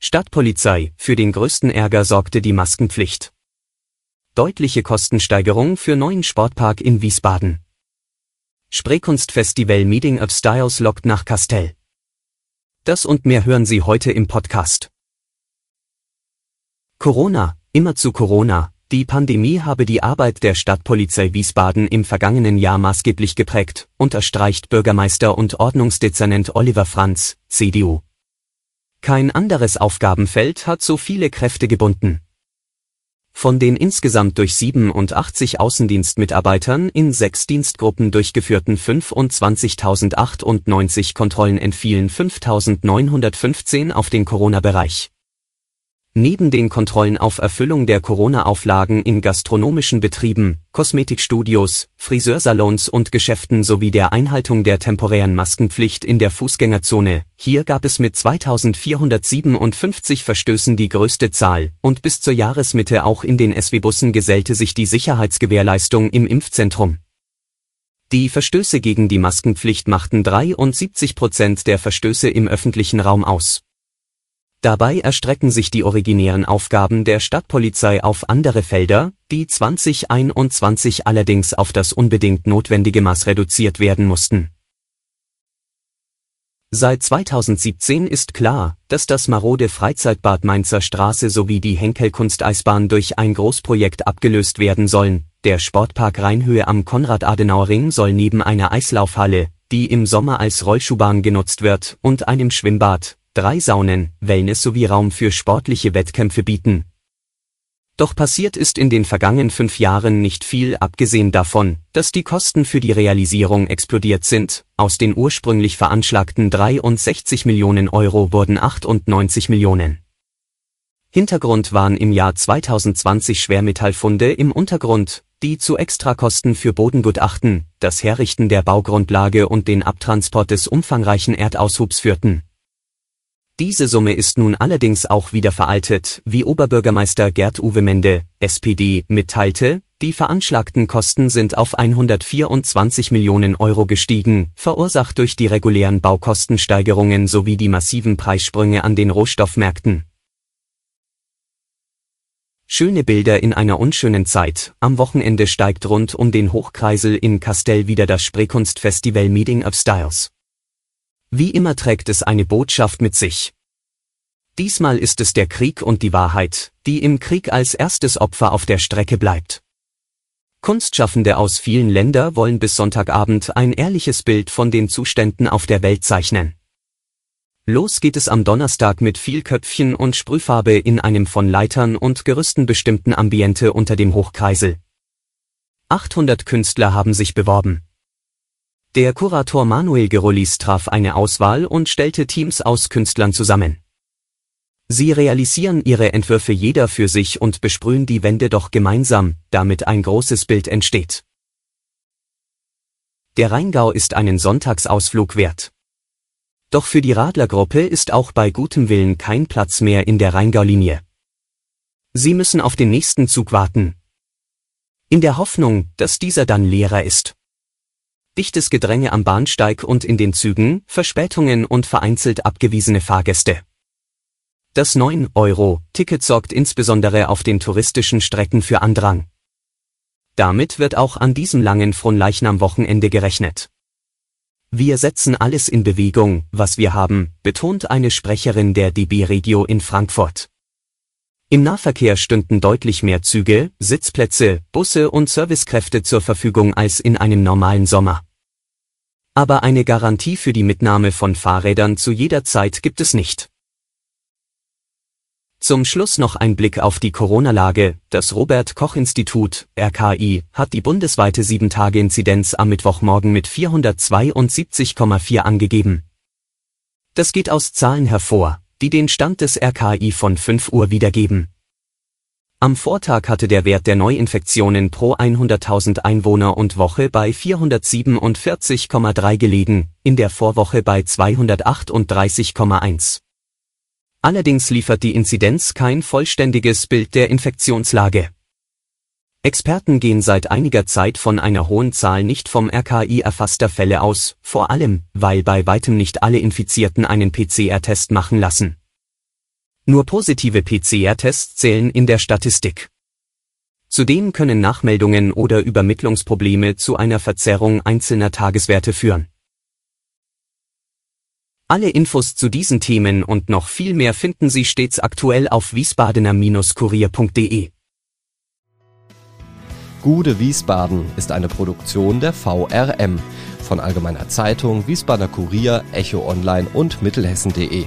Stadtpolizei, für den größten Ärger sorgte die Maskenpflicht. Deutliche Kostensteigerung für neuen Sportpark in Wiesbaden. Spreekunstfestival Meeting of Styles lockt nach Castell. Das und mehr hören Sie heute im Podcast. Corona, immer zu Corona. Die Pandemie habe die Arbeit der Stadtpolizei Wiesbaden im vergangenen Jahr maßgeblich geprägt, unterstreicht Bürgermeister und Ordnungsdezernent Oliver Franz, CDU. Kein anderes Aufgabenfeld hat so viele Kräfte gebunden. Von den insgesamt durch 87 Außendienstmitarbeitern in sechs Dienstgruppen durchgeführten 25.098 Kontrollen entfielen 5.915 auf den Corona-Bereich. Neben den Kontrollen auf Erfüllung der Corona-Auflagen in gastronomischen Betrieben, Kosmetikstudios, Friseursalons und Geschäften sowie der Einhaltung der temporären Maskenpflicht in der Fußgängerzone, hier gab es mit 2457 Verstößen die größte Zahl, und bis zur Jahresmitte auch in den SW-Bussen gesellte sich die Sicherheitsgewährleistung im Impfzentrum. Die Verstöße gegen die Maskenpflicht machten 73 Prozent der Verstöße im öffentlichen Raum aus. Dabei erstrecken sich die originären Aufgaben der Stadtpolizei auf andere Felder, die 2021 allerdings auf das unbedingt notwendige Maß reduziert werden mussten. Seit 2017 ist klar, dass das marode Freizeitbad Mainzer Straße sowie die Henkel-Kunsteisbahn durch ein Großprojekt abgelöst werden sollen. Der Sportpark Rheinhöhe am Konrad-Adenauer-Ring soll neben einer Eislaufhalle, die im Sommer als Rollschuhbahn genutzt wird, und einem Schwimmbad, drei Saunen, Wellness sowie Raum für sportliche Wettkämpfe bieten. Doch passiert ist in den vergangenen fünf Jahren nicht viel abgesehen davon, dass die Kosten für die Realisierung explodiert sind, aus den ursprünglich veranschlagten 63 Millionen Euro wurden 98 Millionen. Hintergrund waren im Jahr 2020 Schwermetallfunde im Untergrund, die zu Extrakosten für Bodengutachten, das Herrichten der Baugrundlage und den Abtransport des umfangreichen Erdaushubs führten diese Summe ist nun allerdings auch wieder veraltet, wie Oberbürgermeister Gerd-Uwe Mende, SPD, mitteilte, die veranschlagten Kosten sind auf 124 Millionen Euro gestiegen, verursacht durch die regulären Baukostensteigerungen sowie die massiven Preissprünge an den Rohstoffmärkten. Schöne Bilder in einer unschönen Zeit. Am Wochenende steigt rund um den Hochkreisel in Castell wieder das Spreekunstfestival Meeting of Styles. Wie immer trägt es eine Botschaft mit sich. Diesmal ist es der Krieg und die Wahrheit, die im Krieg als erstes Opfer auf der Strecke bleibt. Kunstschaffende aus vielen Ländern wollen bis Sonntagabend ein ehrliches Bild von den Zuständen auf der Welt zeichnen. Los geht es am Donnerstag mit viel Köpfchen und Sprühfarbe in einem von Leitern und Gerüsten bestimmten Ambiente unter dem Hochkreisel. 800 Künstler haben sich beworben. Der Kurator Manuel Gerolis traf eine Auswahl und stellte Teams aus Künstlern zusammen. Sie realisieren ihre Entwürfe jeder für sich und besprühen die Wände doch gemeinsam, damit ein großes Bild entsteht. Der Rheingau ist einen Sonntagsausflug wert. Doch für die Radlergruppe ist auch bei gutem Willen kein Platz mehr in der Rheingau-Linie. Sie müssen auf den nächsten Zug warten. In der Hoffnung, dass dieser dann leerer ist dichtes Gedränge am Bahnsteig und in den Zügen, Verspätungen und vereinzelt abgewiesene Fahrgäste. Das 9-Euro-Ticket sorgt insbesondere auf den touristischen Strecken für Andrang. Damit wird auch an diesem langen Fronleichnam-Wochenende gerechnet. Wir setzen alles in Bewegung, was wir haben, betont eine Sprecherin der DB Regio in Frankfurt. Im Nahverkehr stünden deutlich mehr Züge, Sitzplätze, Busse und Servicekräfte zur Verfügung als in einem normalen Sommer aber eine Garantie für die Mitnahme von Fahrrädern zu jeder Zeit gibt es nicht. Zum Schluss noch ein Blick auf die Corona-Lage. Das Robert Koch Institut, RKI, hat die bundesweite 7-Tage-Inzidenz am Mittwochmorgen mit 472,4 angegeben. Das geht aus Zahlen hervor, die den Stand des RKI von 5 Uhr wiedergeben. Am Vortag hatte der Wert der Neuinfektionen pro 100.000 Einwohner und Woche bei 447,3 gelegen, in der Vorwoche bei 238,1. Allerdings liefert die Inzidenz kein vollständiges Bild der Infektionslage. Experten gehen seit einiger Zeit von einer hohen Zahl nicht vom RKI erfasster Fälle aus, vor allem, weil bei weitem nicht alle Infizierten einen PCR-Test machen lassen. Nur positive PCR-Tests zählen in der Statistik. Zudem können Nachmeldungen oder Übermittlungsprobleme zu einer Verzerrung einzelner Tageswerte führen. Alle Infos zu diesen Themen und noch viel mehr finden Sie stets aktuell auf wiesbadener-kurier.de. Gude Wiesbaden ist eine Produktion der VRM von Allgemeiner Zeitung, Wiesbadener Kurier, Echo Online und Mittelhessen.de.